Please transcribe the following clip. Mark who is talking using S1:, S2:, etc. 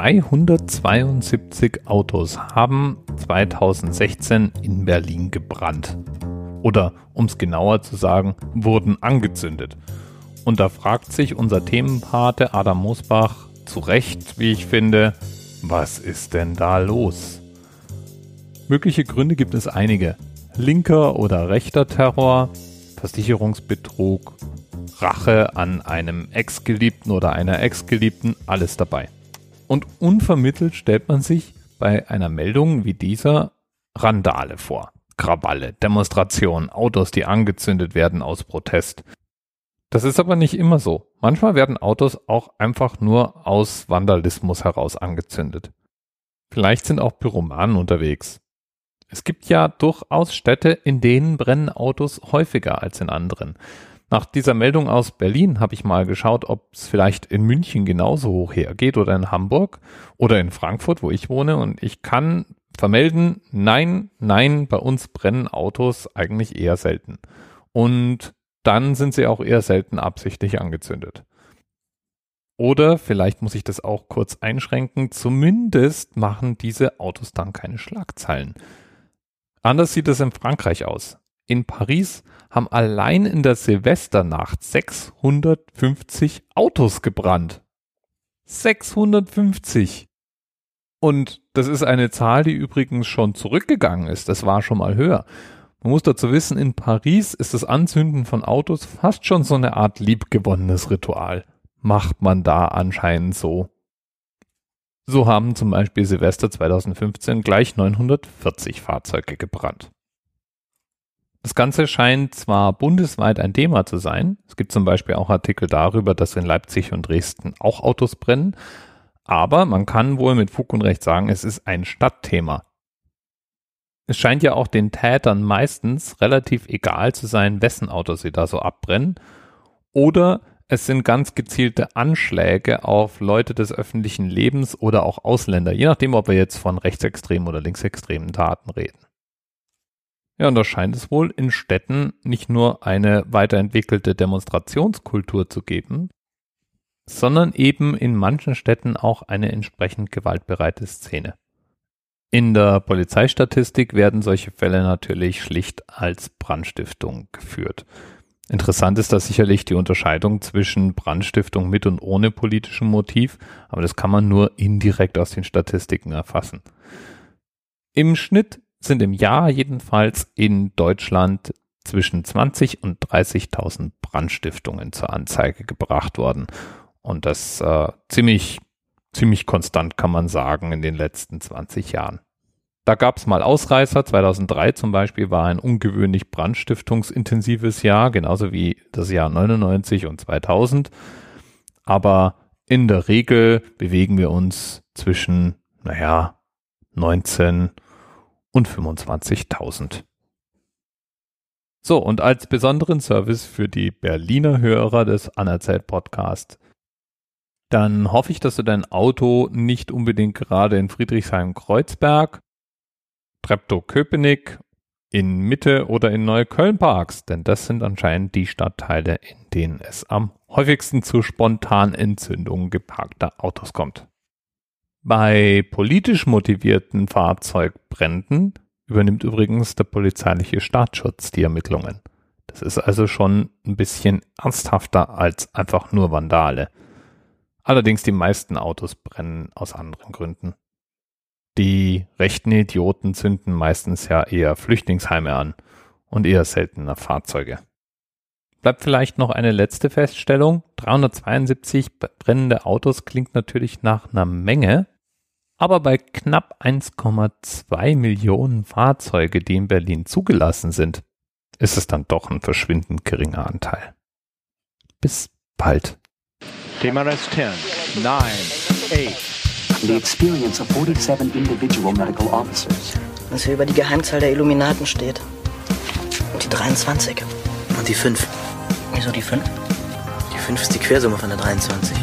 S1: 372 Autos haben 2016 in Berlin gebrannt. Oder, um es genauer zu sagen, wurden angezündet. Und da fragt sich unser Themenpate Adam Mosbach zu Recht, wie ich finde, was ist denn da los? Mögliche Gründe gibt es einige. Linker oder rechter Terror, Versicherungsbetrug, Rache an einem Ex-Geliebten oder einer Ex-Geliebten, alles dabei. Und unvermittelt stellt man sich bei einer Meldung wie dieser Randale vor. Krawalle, Demonstrationen, Autos, die angezündet werden aus Protest. Das ist aber nicht immer so. Manchmal werden Autos auch einfach nur aus Vandalismus heraus angezündet. Vielleicht sind auch Pyromanen unterwegs. Es gibt ja durchaus Städte, in denen brennen Autos häufiger als in anderen. Nach dieser Meldung aus Berlin habe ich mal geschaut, ob es vielleicht in München genauso hoch hergeht oder in Hamburg oder in Frankfurt, wo ich wohne. Und ich kann vermelden, nein, nein, bei uns brennen Autos eigentlich eher selten. Und dann sind sie auch eher selten absichtlich angezündet. Oder vielleicht muss ich das auch kurz einschränken, zumindest machen diese Autos dann keine Schlagzeilen. Anders sieht es in Frankreich aus. In Paris haben allein in der Silvesternacht 650 Autos gebrannt. 650. Und das ist eine Zahl, die übrigens schon zurückgegangen ist. Das war schon mal höher. Man muss dazu wissen, in Paris ist das Anzünden von Autos fast schon so eine Art liebgewonnenes Ritual. Macht man da anscheinend so. So haben zum Beispiel Silvester 2015 gleich 940 Fahrzeuge gebrannt. Das Ganze scheint zwar bundesweit ein Thema zu sein. Es gibt zum Beispiel auch Artikel darüber, dass in Leipzig und Dresden auch Autos brennen. Aber man kann wohl mit Fug und Recht sagen, es ist ein Stadtthema. Es scheint ja auch den Tätern meistens relativ egal zu sein, wessen Autos sie da so abbrennen. Oder es sind ganz gezielte Anschläge auf Leute des öffentlichen Lebens oder auch Ausländer, je nachdem, ob wir jetzt von rechtsextremen oder linksextremen Taten reden. Ja, und da scheint es wohl in Städten nicht nur eine weiterentwickelte Demonstrationskultur zu geben, sondern eben in manchen Städten auch eine entsprechend gewaltbereite Szene. In der Polizeistatistik werden solche Fälle natürlich schlicht als Brandstiftung geführt. Interessant ist da sicherlich die Unterscheidung zwischen Brandstiftung mit und ohne politischem Motiv, aber das kann man nur indirekt aus den Statistiken erfassen. Im Schnitt sind im Jahr jedenfalls in Deutschland zwischen 20 und 30.000 Brandstiftungen zur Anzeige gebracht worden. Und das äh, ziemlich, ziemlich konstant kann man sagen in den letzten 20 Jahren. Da gab es mal Ausreißer. 2003 zum Beispiel war ein ungewöhnlich brandstiftungsintensives Jahr, genauso wie das Jahr 99 und 2000. Aber in der Regel bewegen wir uns zwischen, naja, 19 und 25.000. So, und als besonderen Service für die Berliner Hörer des Anerzählt Podcast, dann hoffe ich, dass du dein Auto nicht unbedingt gerade in Friedrichshain-Kreuzberg, Treptow-Köpenick, in Mitte oder in Neukölln parkst, denn das sind anscheinend die Stadtteile, in denen es am häufigsten zu Spontanentzündungen geparkter Autos kommt. Bei politisch motivierten Fahrzeugbränden übernimmt übrigens der polizeiliche Staatsschutz die Ermittlungen. Das ist also schon ein bisschen ernsthafter als einfach nur Vandale. Allerdings die meisten Autos brennen aus anderen Gründen. Die rechten Idioten zünden meistens ja eher Flüchtlingsheime an und eher seltener Fahrzeuge. Bleibt vielleicht noch eine letzte Feststellung. 372 brennende Autos klingt natürlich nach einer Menge, aber bei knapp 1,2 Millionen Fahrzeuge, die in Berlin zugelassen sind, ist es dann doch ein verschwindend geringer Anteil. Bis bald.
S2: TMRS 10, 9, 8.
S3: The experience of 47 individual medical officers.
S4: Was hier über die Geheimzahl der Illuminaten steht. Und die 23.
S5: Und die 5.
S4: Wieso die 5?
S5: Die 5 ist die Quersumme von der 23.